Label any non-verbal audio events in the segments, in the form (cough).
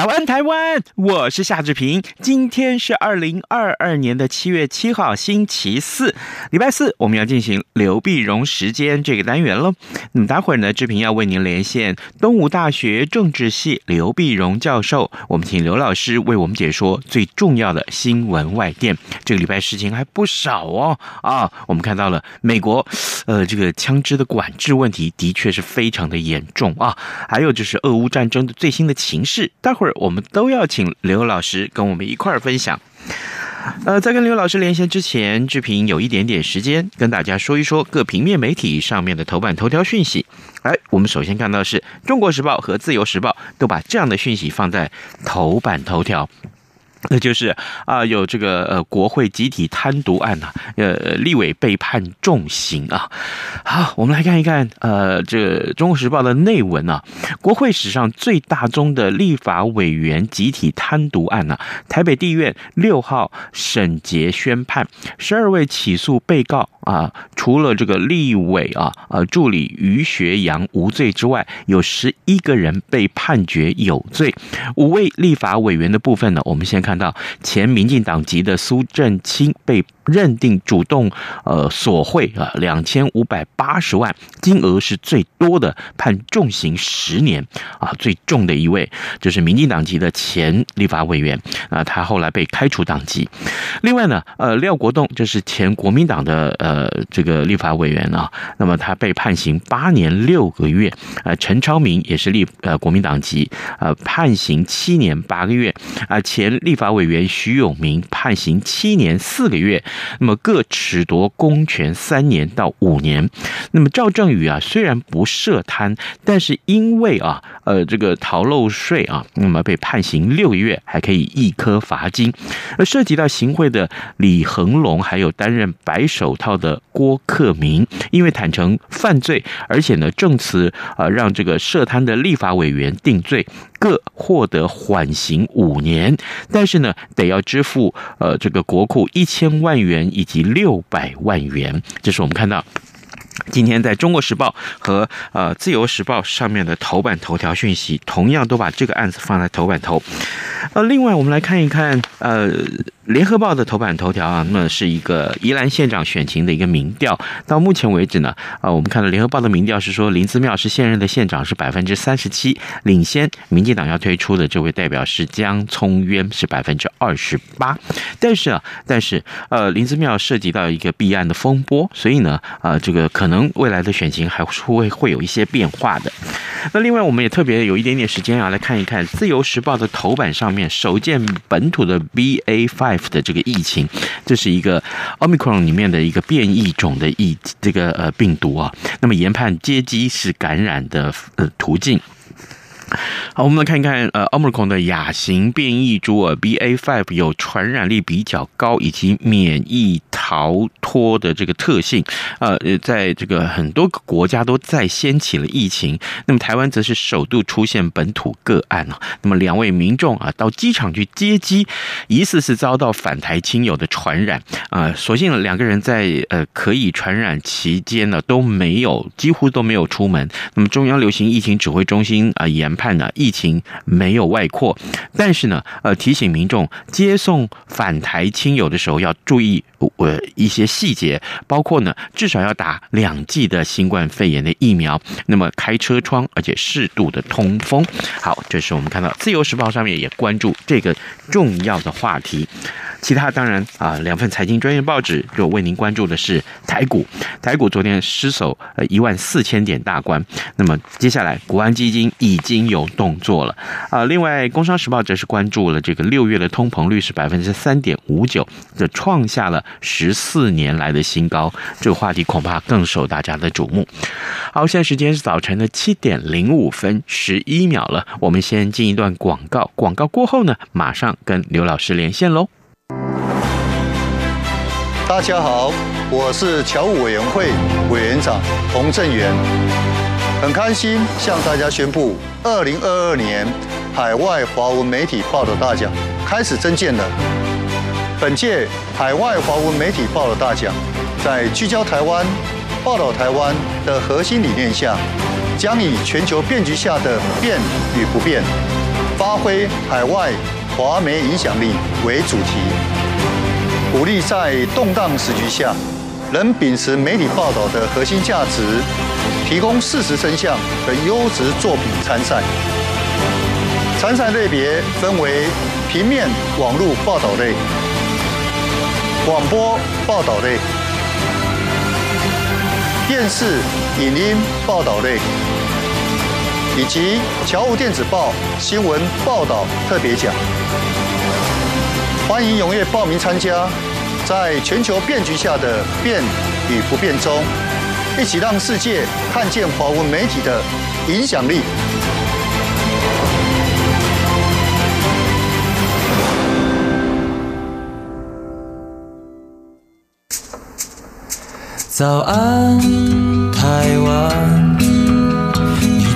早安，台湾！我是夏志平。今天是二零二二年的七月七号，星期四，礼拜四，我们要进行刘碧荣时间这个单元喽。那么，待会儿呢，志平要为您连线东吴大学政治系刘碧荣教授，我们请刘老师为我们解说最重要的新闻外电。这个礼拜事情还不少哦啊！我们看到了美国，呃，这个枪支的管制问题的确是非常的严重啊。还有就是俄乌战争的最新的情势，待会儿。我们都要请刘老师跟我们一块儿分享。呃，在跟刘老师连线之前，志平有一点点时间跟大家说一说各平面媒体上面的头版头条讯息。哎，我们首先看到的是《中国时报》和《自由时报》都把这样的讯息放在头版头条。那就是啊、有这个呃，国会集体贪渎案呐、呃，立委被判重刑啊。好，我们来看一看呃，这《中国时报》的内文啊，国会史上最大宗的立法委员集体贪渎案呐、台北地院六号审结宣判，十二位起诉被告啊，除了这个立委啊，呃，助理于学洋无罪之外，有十一个人被判决有罪。五位立法委员的部分呢，我们先看。到前民进党籍的苏正清被认定主动呃索贿啊两千五百八十万，金额是最多的，判重刑十年啊，最重的一位就是民进党籍的前立法委员啊，他后来被开除党籍。另外呢，呃廖国栋就是前国民党的呃呃这个立法委员啊，那么他被判刑八年六个月。呃陈超明也是立呃国民党籍，呃判刑七年八个月啊，前立。法委员徐永明判刑七年四个月，那么各褫夺公权三年到五年。那么赵正宇啊，虽然不涉贪，但是因为啊，呃，这个逃漏税啊，那么被判刑六个月，还可以一颗罚金。而涉及到行贿的李恒龙，还有担任白手套的郭克明，因为坦承犯罪，而且呢证词啊，让这个涉贪的立法委员定罪。各获得缓刑五年，但是呢，得要支付呃这个国库一千万元以及六百万元。这是我们看到今天在中国时报和呃自由时报上面的头版头条讯息，同样都把这个案子放在头版头。呃，另外我们来看一看呃。联合报的头版头条啊，那么是一个宜兰县长选情的一个民调。到目前为止呢，啊，我们看到联合报的民调是说林姿妙是现任的县长，是百分之三十七，领先民进党要推出的这位代表是江聪渊，是百分之二十八。但是啊，但是呃，林姿妙涉及到一个弊案的风波，所以呢，啊，这个可能未来的选情还是会会有一些变化的。那另外，我们也特别有一点点时间啊，来看一看自由时报的头版上面首见本土的 BA five。的这个疫情，这是一个 Omicron 里面的一个变异种的疫这个呃病毒啊，那么研判接机是感染的呃途径。我们来看看，呃，Omicron 的亚型变异株啊 bafib 有传染力比较高，以及免疫逃脱的这个特性，呃，在这个很多个国家都再掀起了疫情。那么台湾则是首度出现本土个案啊。那么两位民众啊，到机场去接机，疑似是遭到返台亲友的传染啊。所幸两个人在呃可以传染期间呢，都没有几乎都没有出门。那么中央流行疫情指挥中心啊研判呢，疫情没有外扩，但是呢，呃，提醒民众接送返台亲友的时候要注意呃一些细节，包括呢，至少要打两剂的新冠肺炎的疫苗，那么开车窗，而且适度的通风。好，这是我们看到《自由时报》上面也关注这个重要的话题。其他当然啊，两份财经专业报纸就为您关注的是台股，台股昨天失守呃一万四千点大关，那么接下来国安基金已经有动作了啊。另外，工商时报则是关注了这个六月的通膨率是百分之三点五九，这创下了十四年来的新高，这个话题恐怕更受大家的瞩目。好，现在时间是早晨的七点零五分十一秒了，我们先进一段广告，广告过后呢，马上跟刘老师连线喽。大家好，我是侨务委员会委员长洪正元，很开心向大家宣布，二零二二年海外华文媒体报道大奖开始征件了。本届海外华文媒体报道大奖，在聚焦台湾、报道台湾的核心理念下，将以全球变局下的变与不变，发挥海外华媒影响力为主题。鼓励在动荡时局下，仍秉持媒体报道的核心价值，提供事实真相的优质作品参赛。参赛类别分为平面、网络报道类、广播报道类、电视、影音报道类，以及侨务电子报新闻报道特别奖。欢迎踊跃报名参加，在全球变局下的变与不变中，一起让世界看见华文媒体的影响力。早安，台湾，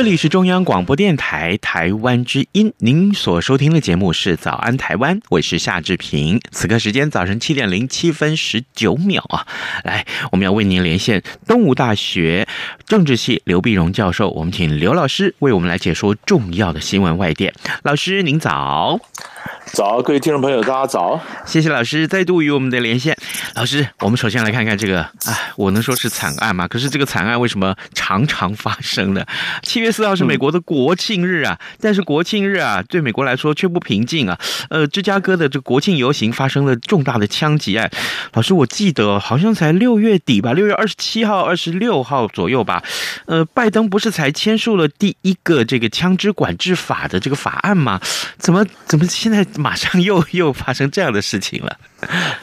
这里是中央广播电台台湾之音，您所收听的节目是《早安台湾》，我是夏志平。此刻时间早晨七点零七分十九秒啊，来，我们要为您连线东吴大学政治系刘碧荣教授，我们请刘老师为我们来解说重要的新闻外电。老师您早。早，各位听众朋友，大家早！谢谢老师再度与我们的连线。老师，我们首先来看看这个，哎，我能说是惨案吗？可是这个惨案为什么常常发生呢？七月四号是美国的国庆日啊，嗯、但是国庆日啊，对美国来说却不平静啊。呃，芝加哥的这国庆游行发生了重大的枪击案。老师，我记得好像才六月底吧，六月二十七号、二十六号左右吧。呃，拜登不是才签署了第一个这个枪支管制法的这个法案吗？怎么怎么现在？马上又又发生这样的事情了，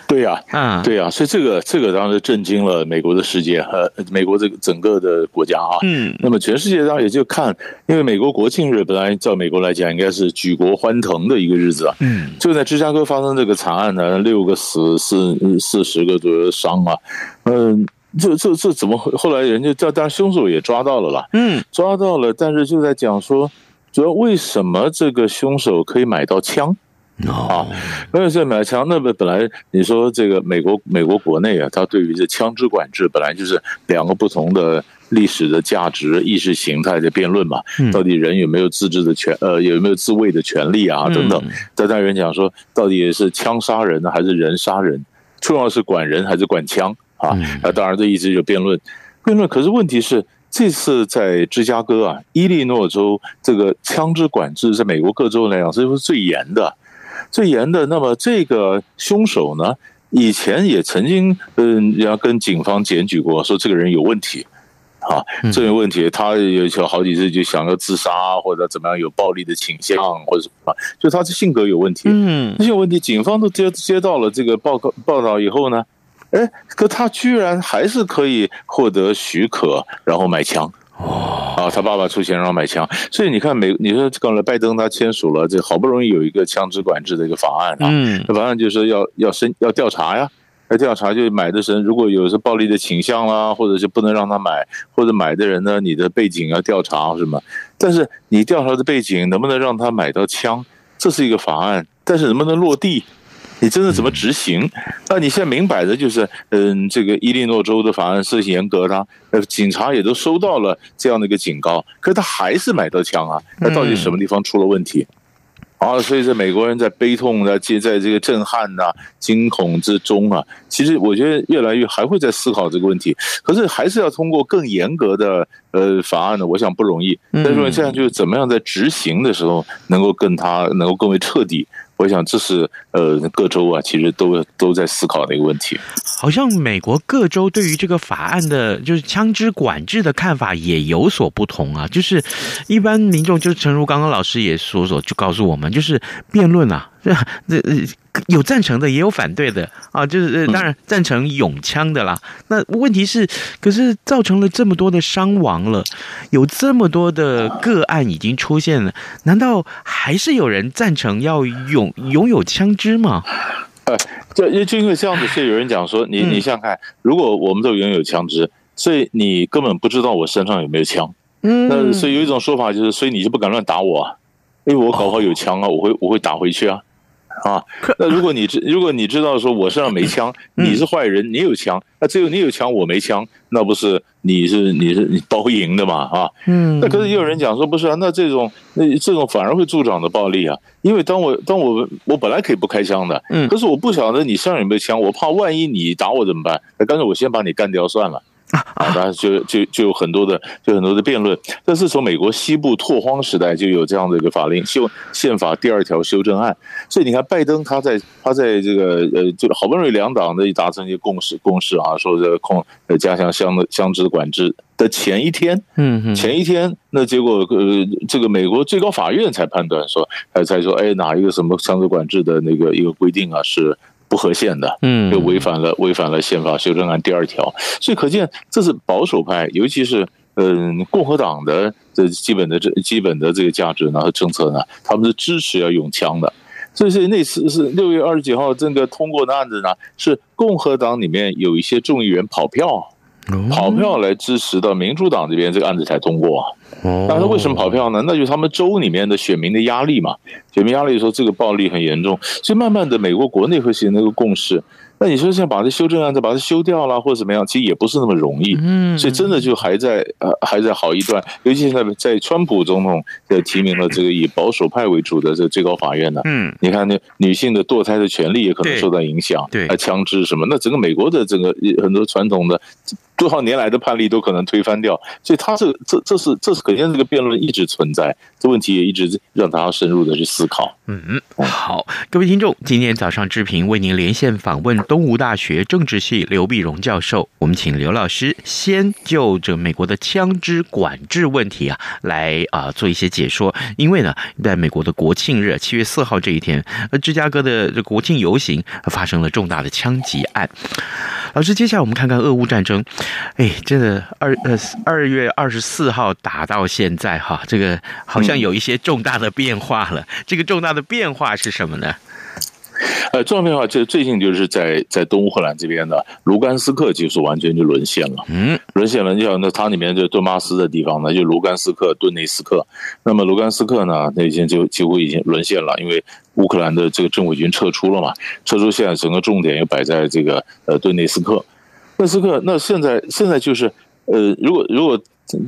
对呀，啊，对呀，所以这个这个当时震惊了美国的世界和美国这个整个的国家啊，嗯，那么全世界当然也就看，因为美国国庆日本来照美国来讲应该是举国欢腾的一个日子啊，嗯，就在芝加哥发生这个惨案呢，六个死四四十个左右的伤啊，嗯，这这这怎么后来人家叫当然凶手也抓到了啦，嗯，抓到了，但是就在讲说，主要为什么这个凶手可以买到枪？啊，因为这买枪，那么本来你说这个美国美国国内啊，它对于这枪支管制本来就是两个不同的历史的价值、意识形态的辩论嘛。到底人有没有自治的权，呃，有没有自卫的权利啊？等等。在那人讲说，到底是枪杀人呢，还是人杀人？重要是管人还是管枪啊？那当然这一直就辩论，辩论。可是问题是，这次在芝加哥啊，伊利诺州这个枪支管制，在美国各州来讲，这是最严的。最严的，那么这个凶手呢，以前也曾经嗯，要跟警方检举过，说这个人有问题，啊，这有问题，他有好几次就想要自杀或者怎么样，有暴力的倾向或者什么，就他的性格有问题，嗯，这些问题，警方都接接到了这个报告报道以后呢，哎，可他居然还是可以获得许可，然后买枪。他爸爸出钱让他买枪，所以你看美，你说刚才拜登他签署了这好不容易有一个枪支管制的一个法案啊，嗯，法案就是说要要申要调查呀，要调查就买的人如果有是暴力的倾向啦，或者是不能让他买，或者买的人呢，你的背景要调查什么，但是你调查的背景能不能让他买到枪，这是一个法案，但是能不能落地？你真的怎么执行？那你现在明摆着就是，嗯，这个伊利诺州的法案是严格的，呃，警察也都收到了这样的一个警告，可是他还是买到枪啊，那到底什么地方出了问题？啊，所以这美国人在悲痛的，接在这个震撼呐、惊恐之中啊，其实我觉得越来越还会在思考这个问题，可是还是要通过更严格的呃法案呢，我想不容易。但是现在就是怎么样在执行的时候能够跟他能够更为彻底。我想这是呃各州啊，其实都都在思考的一个问题。好像美国各州对于这个法案的，就是枪支管制的看法也有所不同啊。就是一般民众，就诚如刚刚老师也说说，就告诉我们，就是辩论啊。(laughs) 这这有赞成的，也有反对的啊，就是当然赞成拥枪的啦。那问题是，可是造成了这么多的伤亡了，有这么多的个案已经出现了，难道还是有人赞成要拥拥有枪支吗？(laughs) 呃，就就因为这样子，所以有人讲说，你你想想看，如果我们都拥有枪支，所以你根本不知道我身上有没有枪。嗯，那所以有一种说法就是，所以你就不敢乱打我啊，因为我搞不好有枪啊，我会我会打回去啊。啊，那如果你知如果你知道说我身上没枪，(laughs) 你是坏人，你有枪，那只有你有枪，我没枪，那不是你是你是你包赢的嘛？啊，嗯，那可是也有人讲说不是啊，那这种那这种反而会助长的暴力啊，因为当我当我我本来可以不开枪的，嗯，可是我不晓得你身上有没有枪，我怕万一你打我怎么办？那干脆我先把你干掉算了。啊，当然就就就有很多的，就很多的辩论。但是从美国西部拓荒时代就有这样的一个法令，修宪法第二条修正案。所以你看，拜登他在他在这个呃，就好不容易两党的达成一个共识共识啊，说这个控呃加强枪的枪支的管制的前一天，嗯，前一天那结果呃，这个美国最高法院才判断说，才才说，哎，哪一个什么枪支管制的那个一个规定啊是。不合宪的，嗯，又违反了违反了宪法修正案第二条，所以可见这是保守派，尤其是嗯共和党的这基本的这基本的这个价值呢和政策呢，他们是支持要用枪的。所以是那次是六月二十九号这个通过的案子呢，是共和党里面有一些众议员跑票。跑票来支持到民主党这边，这个案子才通过。但是为什么跑票呢？那就是他们州里面的选民的压力嘛。选民压力说这个暴力很严重，所以慢慢的美国国内会形成一个共识。那你说现在把这修正案再把它修掉了，或者怎么样，其实也不是那么容易。嗯，所以真的就还在呃还在好一段。尤其现在在川普总统的提名了这个以保守派为主的这个最高法院呢，嗯，你看那女性的堕胎的权利也可能受到影响，对，啊枪支什么，那整个美国的整个很多传统的。多少年来的判例都可能推翻掉，所以他这这这是这是肯定这个辩论一直存在，这问题也一直让大家深入的去思考。嗯嗯，好，各位听众，今天早上志平为您连线访问东吴大学政治系刘碧荣教授，我们请刘老师先就着美国的枪支管制问题啊来啊做一些解说，因为呢，在美国的国庆日七月四号这一天，呃，芝加哥的这国庆游行发生了重大的枪击案。老师，接下来我们看看俄乌战争。哎，这个二呃二月二十四号打到现在哈，这个好像有一些重大的变化了。这个重大的变化是什么呢？(laughs) 呃，重要变化就最近就是在在东乌克兰这边的卢甘斯克，就是完全就沦陷了。嗯，沦陷了，你想那它里面就顿巴斯的地方呢，就卢甘斯克、顿内斯克。那么卢甘斯克呢，那已经就几乎已经沦陷了，因为乌克兰的这个政府已经撤出了嘛，撤出现在整个重点又摆在这个呃顿内斯克。顿斯克，那现在现在就是，呃，如果如果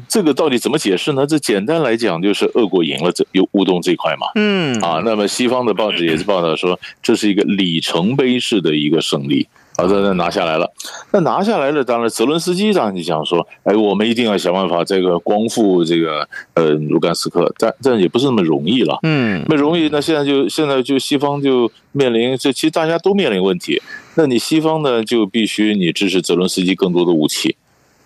这个到底怎么解释呢？这简单来讲就是俄国赢了这有乌东这块嘛，嗯。啊，那么西方的报纸也是报道说这是一个里程碑式的一个胜利，好的，那拿下来了，那拿下来了，当然泽伦斯基当然就讲说，哎，我们一定要想办法这个光复这个呃卢甘斯克，但但也不是那么容易了，嗯，那容易，那现在就现在就西方就面临这其实大家都面临问题。那你西方呢，就必须你支持泽伦斯基更多的武器，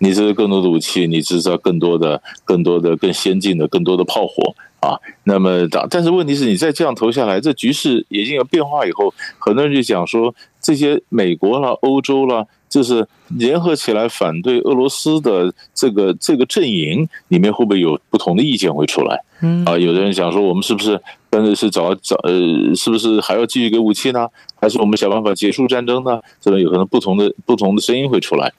你制造更多的武器，你制造更多的、更多的、更先进的、更多的炮火啊。那么，但是问题是你再这样投下来，这局势已经有变化以后，很多人就讲说，这些美国啦、欧洲啦，就是联合起来反对俄罗斯的这个这个阵营里面，会不会有不同的意见会出来？嗯啊，有的人讲说，我们是不是？但是是找找呃，是不是还要继续给武器呢？还是我们想办法结束战争呢？这种有可能不同的不同的声音会出来。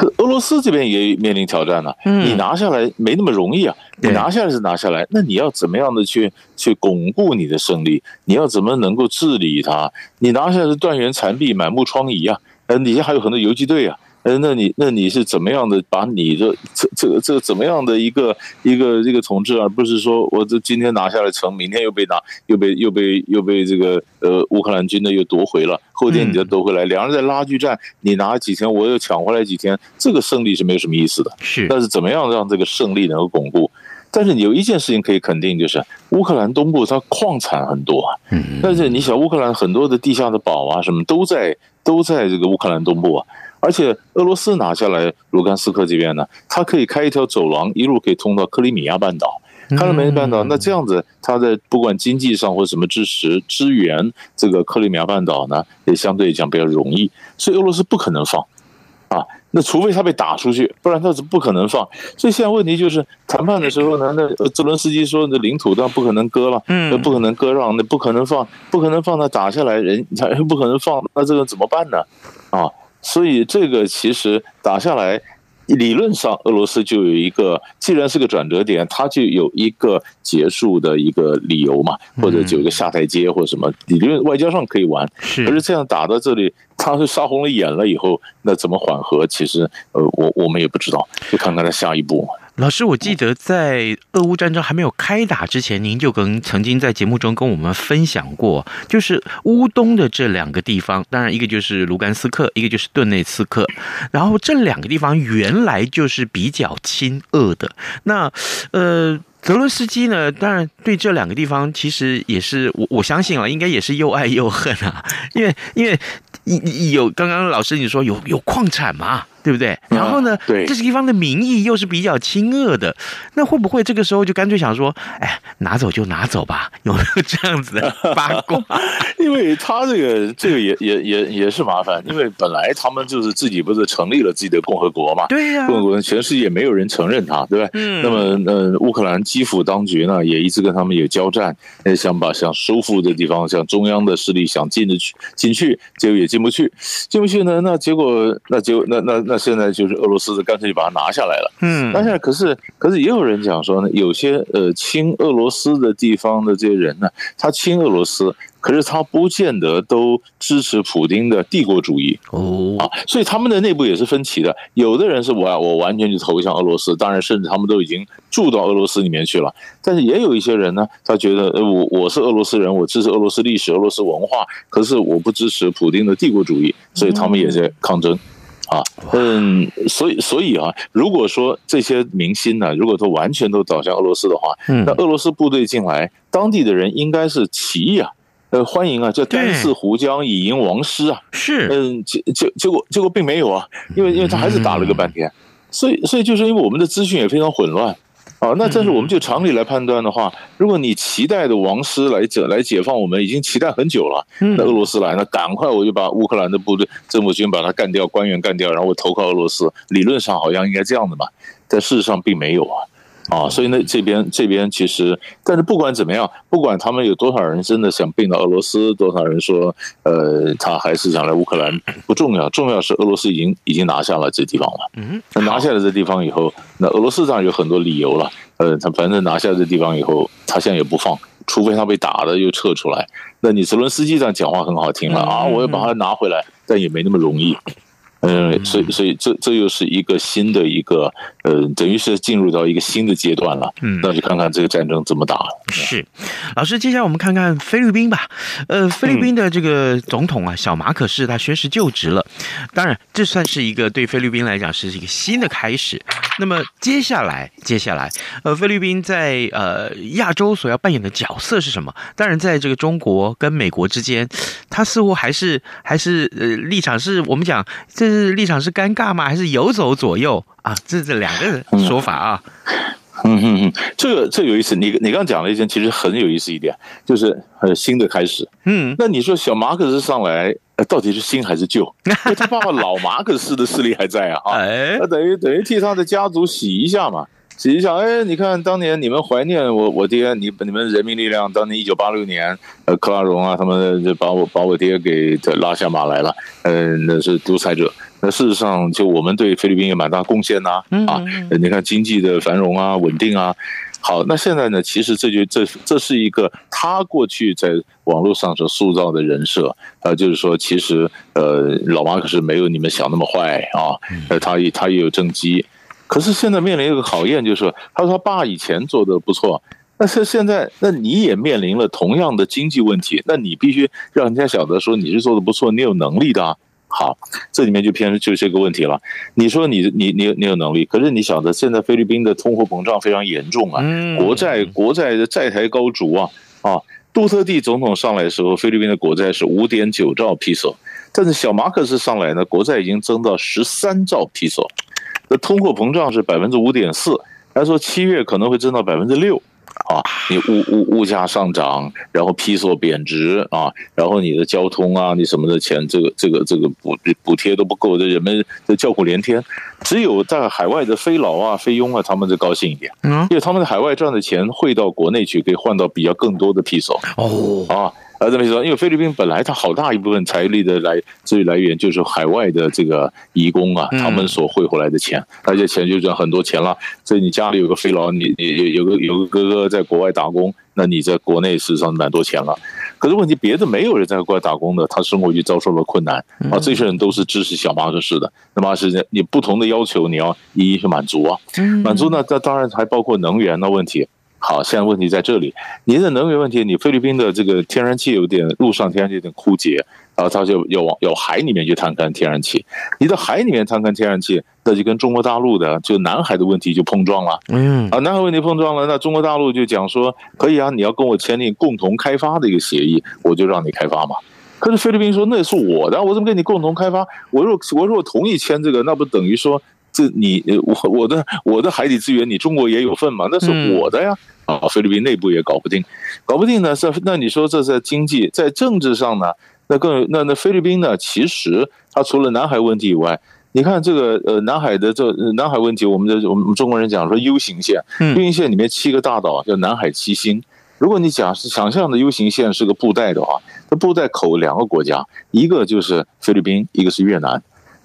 可俄罗斯这边也面临挑战呢、啊。嗯，你拿下来没那么容易啊。你拿下来是拿下来，那你要怎么样的去去巩固你的胜利？你要怎么能够治理它？你拿下来是断垣残壁、满目疮痍啊！呃，底下还有很多游击队啊。呃，那你那你是怎么样的把你的这这个这个怎么样的一个一个这个统治，而不是说我这今天拿下来城，明天又被拿又被又被又被这个呃乌克兰军的又夺回了，后天你再夺回来，两人在拉锯战，你拿几天，我又抢回来几天，这个胜利是没有什么意思的。是，但是怎么样让这个胜利能够巩固？但是有一件事情可以肯定，就是乌克兰东部它矿产很多啊。嗯，但是你想乌克兰很多的地下的宝啊什么都在都在这个乌克兰东部啊。而且俄罗斯拿下来卢甘斯克这边呢，它可以开一条走廊，一路可以通到克里米亚半岛。克里米亚半岛，那这样子，它在不管经济上或什么支持支援这个克里米亚半岛呢，也相对讲比较容易。所以俄罗斯不可能放啊，那除非他被打出去，不然他是不可能放。所以现在问题就是谈判的时候呢，那泽伦斯基说那领土当然不可能割了，那不可能割让，那不可能放，不可能放，那打下来人他 (laughs) 不可能放，那这个怎么办呢？啊？所以这个其实打下来，理论上俄罗斯就有一个，既然是个转折点，它就有一个结束的一个理由嘛，或者就有一个下台阶或者什么，理论外交上可以玩。是，可是这样打到这里，他是杀红了眼了以后，那怎么缓和？其实呃，我我们也不知道，就看看他下一步。老师，我记得在俄乌战争还没有开打之前，您就跟曾经在节目中跟我们分享过，就是乌东的这两个地方，当然一个就是卢甘斯克，一个就是顿内茨克，然后这两个地方原来就是比较亲俄的。那呃，泽伦斯基呢，当然对这两个地方其实也是我我相信啊，应该也是又爱又恨啊，因为因为有刚刚老师你说有有矿产嘛。对不对？然后呢？对，这些地方的民意又是比较亲恶的，那会不会这个时候就干脆想说，哎，拿走就拿走吧？(laughs) 有没有这样子的八卦？(laughs) 因为他这个这个也也也也是麻烦，因为本来他们就是自己不是成立了自己的共和国嘛？对呀、啊，共和国全世界没有人承认他，对吧？嗯。那么，呃，乌克兰基辅当局呢，也一直跟他们有交战，想把想收复的地方，像中央的势力想进得去进去，结果也进不去，进不去呢？那结果，那结果，那那。那现在就是俄罗斯的，干脆就把它拿下来了。嗯，但是可是可是也有人讲说呢，有些呃亲俄罗斯的地方的这些人呢，他亲俄罗斯，可是他不见得都支持普丁的帝国主义哦啊，所以他们的内部也是分歧的。有的人是我我完全就投向俄罗斯，当然甚至他们都已经住到俄罗斯里面去了。但是也有一些人呢，他觉得呃我我是俄罗斯人，我支持俄罗斯历史、俄罗斯文化，可是我不支持普丁的帝国主义，所以他们也在抗争。啊，嗯，所以所以啊，如果说这些明星呢，如果说完全都倒向俄罗斯的话，嗯，那俄罗斯部队进来，当地的人应该是起义啊，呃，欢迎啊，叫甘赐胡将以迎王师啊，是，嗯，结结结果结果并没有啊，因为因为他还是打了个半天，嗯、所以所以就是因为我们的资讯也非常混乱。啊，那但是我们就常理来判断的话，如果你期待的王师来解来解放我们，已经期待很久了。那俄罗斯来，那赶快我就把乌克兰的部队政府军把他干掉，官员干掉，然后我投靠俄罗斯。理论上好像应该这样的嘛，但事实上并没有啊。啊，所以呢，这边这边其实，但是不管怎么样，不管他们有多少人真的想并到俄罗斯，多少人说，呃，他还是想来乌克兰，不重要，重要是俄罗斯已经已经拿下了这地方了。嗯，那拿下了这地方以后，那俄罗斯上有很多理由了。呃，他反正拿下这地方以后，他现在也不放，除非他被打了又撤出来。那你泽伦斯基这样讲话很好听了啊，我要把它拿回来，但也没那么容易。嗯，所以所以这这又是一个新的一个呃，等于是进入到一个新的阶段了。嗯，那就看看这个战争怎么打。是，老师，接下来我们看看菲律宾吧。呃，菲律宾的这个总统啊，小马可是他宣誓就职了。当然，这算是一个对菲律宾来讲是一个新的开始。那么接下来，接下来，呃，菲律宾在呃亚洲所要扮演的角色是什么？当然，在这个中国跟美国之间，他似乎还是还是呃立场是我们讲这。是立场是尴尬吗？还是游走左右啊？这是两个说法啊。嗯嗯，这个这个有意思。你你刚刚讲了一件，其实很有意思一点，就是呃新的开始。嗯，那你说小马克思上来，到底是新还是旧？(laughs) 因为他爸爸老马克思的势力还在啊。哎，那等于等于替他的家族洗一下嘛。洗一下，哎，你看当年你们怀念我我爹，你你们人民力量当年一九八六年，呃，克拉荣啊，他们就把我把我爹给拉下马来了，嗯、呃，那是独裁者。那事实上，就我们对菲律宾也蛮大贡献呐，啊，你看经济的繁荣啊，稳定啊。好，那现在呢？其实这就这这是一个他过去在网络上所塑造的人设啊，就是说，其实呃，老马可是没有你们想那么坏啊，呃，他也他也有政绩，可是现在面临一个考验，就是说，他说他爸以前做的不错，但是现在那你也面临了同样的经济问题，那你必须让人家晓得说你是做的不错，你有能力的啊。好，这里面就偏就这个问题了。你说你你你你有能力，可是你晓得现在菲律宾的通货膨胀非常严重啊，国债国债的债台高筑啊啊！杜特地总统上来的时候，菲律宾的国债是五点九兆披索，但是小马克思上来呢，国债已经增到十三兆披索，那通货膨胀是百分之五点四，他说七月可能会增到百分之六。啊，你物物物价上涨，然后披索贬值啊，然后你的交通啊，你什么的钱，这个这个这个补补贴都不够，这人们这叫苦连天。只有在海外的菲劳啊、菲佣啊，他们就高兴一点，嗯，因为他们在海外赚的钱汇到国内去，可以换到比较更多的披索。哦，啊。啊，这么说，因为菲律宾本来它好大一部分财力的来资源来源就是海外的这个移工啊，他们所汇回来的钱，而且钱就赚很多钱了。所以你家里有个菲佬，你你有有个有个哥哥在国外打工，那你在国内事实上蛮多钱了。可是问题别的没有人在国外打工的，他生活就遭受了困难啊。这些人都是支持小马可斯的，那么是你不同的要求你要一一去满足啊，满足呢，这当然还包括能源的问题。好，现在问题在这里，您的能源问题，你菲律宾的这个天然气有点路上天然气有点枯竭，然后他就要往有海里面去探勘天然气。你到海里面探勘天然气，那就跟中国大陆的就南海的问题就碰撞了。嗯，啊，南海问题碰撞了，那中国大陆就讲说可以啊，你要跟我签订共同开发的一个协议，我就让你开发嘛。可是菲律宾说那是我的，我怎么跟你共同开发？我若我如果同意签这个，那不等于说？这你我我的我的海底资源，你中国也有份嘛？那是我的呀！啊，菲律宾内部也搞不定，搞不定呢。这那你说这在经济、在政治上呢？那更那那菲律宾呢？其实它除了南海问题以外，你看这个呃南海的这南海问题，我们的我们中国人讲说 U 型线，U 型线里面七个大岛叫南海七星。如果你假设想象的 U 型线是个布袋的话，那布袋口两个国家，一个就是菲律宾，一个是越南。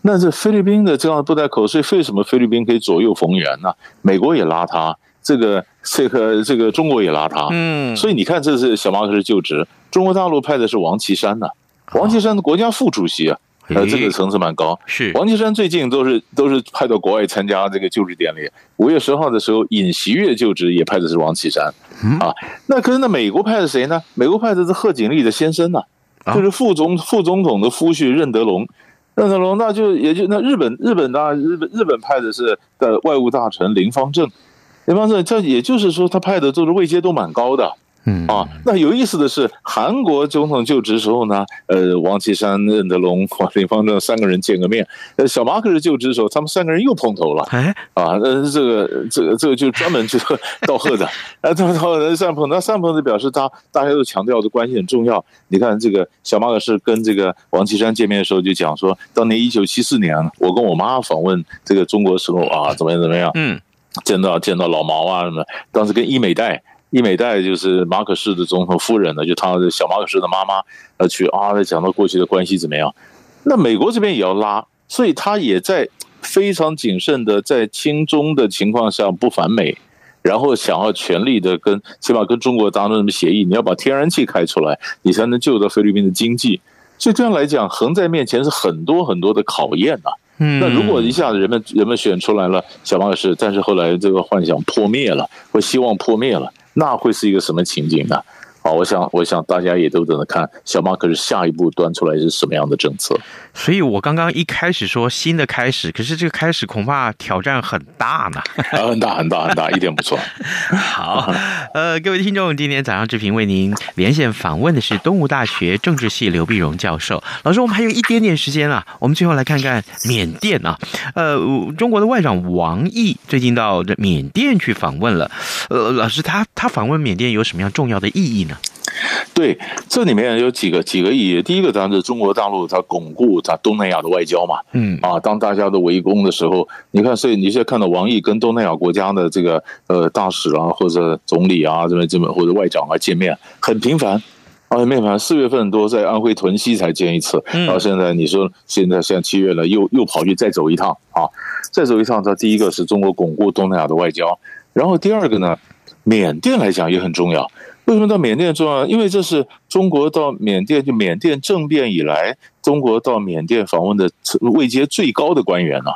那这菲律宾的这样的布袋口，税为什么菲律宾可以左右逢源呢？美国也拉他，这个这个这个中国也拉他，嗯，所以你看，这是小马可是就职，中国大陆派的是王岐山呢，王岐山的国家副主席啊，呃，这个层次蛮高。是。王岐山最近都是都是派到国外参加这个就职典礼，五月十号的时候，尹锡悦就职也派的是王岐山，啊，那可是那美国派的谁呢？美国派的是贺锦丽的先生呢，就是副总副总统的夫婿任德龙。任德龙，那就也就那日本日本大日本日本派的是的外务大臣林方正，林方正这也就是说他派的都是位阶都蛮高的。嗯啊，那有意思的是，韩国总统就职时候呢，呃，王岐山、任德龙、林方正三个人见个面。呃，小马可是就职的时候，他们三个人又碰头了。哎，啊，呃，这个这个这个就专门就 (laughs) 道贺的。哎，他们他们三碰，那三碰就表示他大家都强调的关系很重要。你看这个小马可是跟这个王岐山见面的时候就讲说，当年一九七四年，我跟我妈访问这个中国时候啊，怎么样怎么样？嗯，见到见到老毛啊什么，当时跟伊美代。伊美代就是马可斯的总统夫人呢，就他小马可斯的妈妈，呃，去啊，在讲到过去的关系怎么样？那美国这边也要拉，所以他也在非常谨慎的在亲中的情况下不反美，然后想要全力的跟起码跟中国达成什么协议，你要把天然气开出来，你才能救到菲律宾的经济。所以这样来讲，横在面前是很多很多的考验呐、啊。嗯，那如果一下子人们人们选出来了小马可斯，但是后来这个幻想破灭了，或希望破灭了。那会是一个什么情景呢？啊，我想，我想大家也都等着看小马可是下一步端出来是什么样的政策。所以我刚刚一开始说新的开始，可是这个开始恐怕挑战很大呢。(laughs) 很大很大很大，一点不错。(laughs) 好，呃，各位听众，今天早上志平为您连线访问的是东吴大学政治系刘碧荣教授。老师，我们还有一点点时间啊，我们最后来看看缅甸啊。呃，中国的外长王毅最近到缅甸去访问了。呃，老师，他他访问缅甸有什么样重要的意义呢？对，这里面有几个几个意义。第一个，当然是中国大陆它巩固它东南亚的外交嘛。嗯啊，当大家都围攻的时候，你看，所以你现在看到王毅跟东南亚国家的这个呃大使啊，或者总理啊，这么这么或者外长啊见面很频繁啊，很频繁。四月份多在安徽屯溪才见一次，然后现在你说现在现在七月了，又又跑去再走一趟啊，再走一趟。它第一个是中国巩固东南亚的外交，然后第二个呢，缅甸来讲也很重要。为什么到缅甸重要？因为这是中国到缅甸，就缅甸政变以来，中国到缅甸访问的位阶最高的官员啊。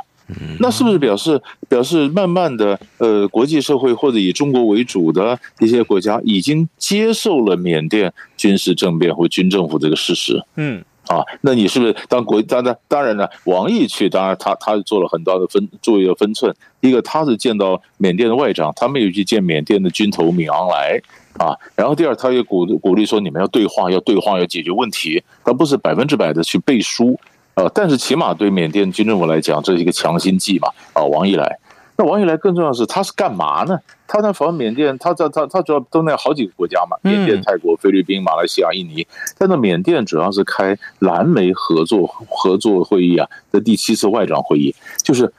那是不是表示表示慢慢的，呃，国际社会或者以中国为主的一些国家已经接受了缅甸军事政变或军政府这个事实？嗯。啊，那你是不是当国当然当然呢？王毅去，当然他他做了很大的分注意的分寸。一个他是见到缅甸的外长，他没有去见缅甸的军头敏昂莱啊。然后第二，他也鼓鼓励说，你们要对话，要对话，要解决问题，而不是百分之百的去背书啊。但是起码对缅甸军政府来讲，这是一个强心剂嘛。啊，王毅来。那王毅来更重要的是，他是干嘛呢？他在访问缅甸，他在他他主要都那好几个国家嘛，缅甸、泰国、菲律宾、马来西亚、印尼。但那缅甸主要是开蓝莓合作合作会议啊的第七次外长会议，就是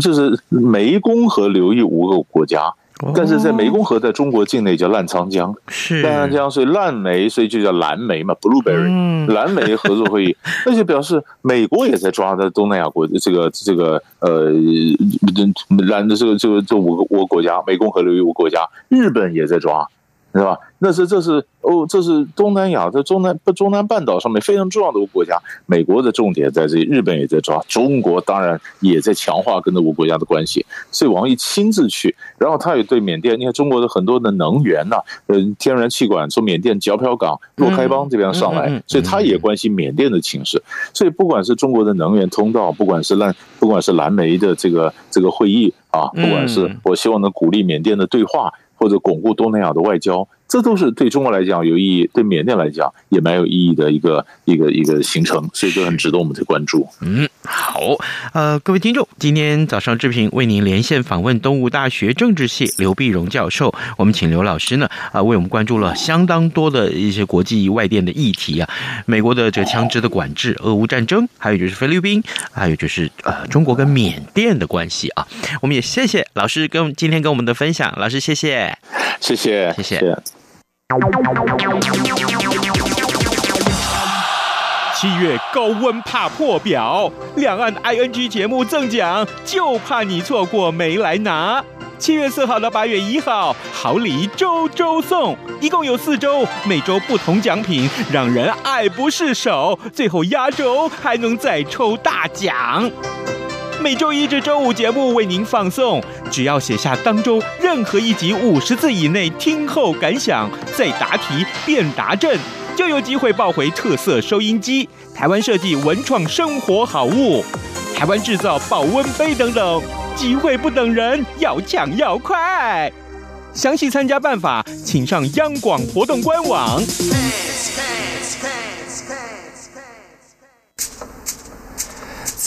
就是湄公河流域五个国家。但是在湄公河在中国境内叫澜沧江，是。澜沧江，所以烂煤，所以就叫蓝莓嘛，blueberry，蓝莓合作会议，(laughs) 那就表示美国也在抓的东南亚国这个这个呃蓝的这个这个这五个五个国家，湄公河流域五个国家，日本也在抓。是吧？那是这是哦，这是东南亚在中南不中南半岛上面非常重要的一个国家。美国的重点在这里，日本也在抓，中国当然也在强化跟这五个国家的关系。所以王毅亲自去，然后他也对缅甸，你看中国的很多的能源呐、啊，呃，天然气管从缅甸皎漂港、若开邦这边上来，所以他也关心缅甸的情势。所以不管是中国的能源通道，不管是蓝，不管是蓝莓的这个这个会议啊，不管是我希望能鼓励缅甸的对话。或者巩固东南亚的外交，这都是对中国来讲有意义，对缅甸来讲也蛮有意义的一个一个一个行程，所以就很值得我们去关注。嗯，好，呃，各位听众，今天早上志平为您连线访问东吴大学政治系刘碧荣教授，我们请刘老师呢，啊、呃，为我们关注了相当多的一些国际外电的议题啊，美国的这个枪支的管制、俄乌战争，还有就是菲律宾，还有就是呃中国跟缅甸的关系啊，我们也谢谢老师跟今天跟我们的分享，老师谢谢。谢谢，谢谢。七月高温怕破表，两岸 ING 节目赠奖，就怕你错过没来拿。七月四号到八月一号，好礼周周送，一共有四周，每周不同奖品，让人爱不释手。最后压轴还能再抽大奖。每周一至周五节目为您放送，只要写下当周任何一集五十字以内听后感想，再答题变答正，就有机会抱回特色收音机、台湾设计文创生活好物、台湾制造保温杯等等，机会不等人，要抢要快。详细参加办法，请上央广活动官网。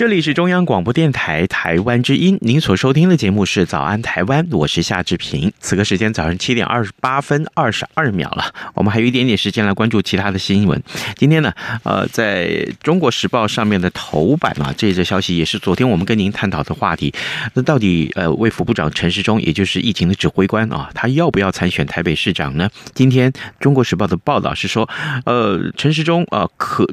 这里是中央广播电台台湾之音，您所收听的节目是《早安台湾》，我是夏志平。此刻时间早上七点二十八分二十二秒了，我们还有一点点时间来关注其他的新闻。今天呢，呃，在中国时报上面的头版啊，这则消息也是昨天我们跟您探讨的话题。那到底呃，卫福部长陈时中，也就是疫情的指挥官啊，他要不要参选台北市长呢？今天中国时报的报道是说，呃，陈时中啊，可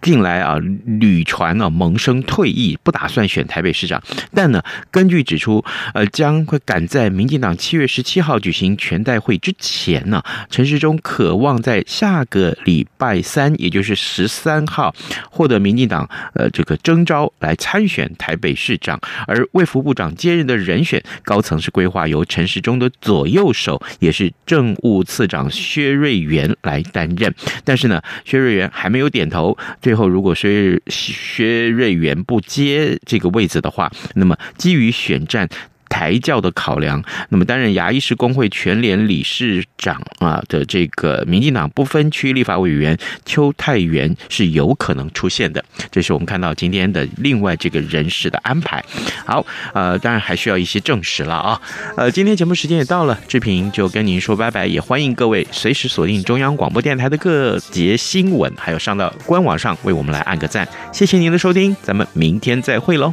近来啊屡传啊萌生。退役，不打算选台北市长。但呢，根据指出，呃，将会赶在民进党七月十七号举行全代会之前呢，陈时中渴望在下个礼拜三，也就是十三号，获得民进党呃这个征召来参选台北市长。而卫福部长接任的人选，高层是规划由陈时中的左右手，也是政务次长薛瑞元来担任。但是呢，薛瑞元还没有点头。最后，如果薛薛瑞元不接这个位置的话，那么基于选战。台教的考量，那么担任牙医师工会全联理事长啊的这个民进党不分区立法委员邱泰源是有可能出现的，这是我们看到今天的另外这个人事的安排。好，呃，当然还需要一些证实了啊。呃，今天节目时间也到了，志平就跟您说拜拜，也欢迎各位随时锁定中央广播电台的各节新闻，还有上到官网上为我们来按个赞。谢谢您的收听，咱们明天再会喽。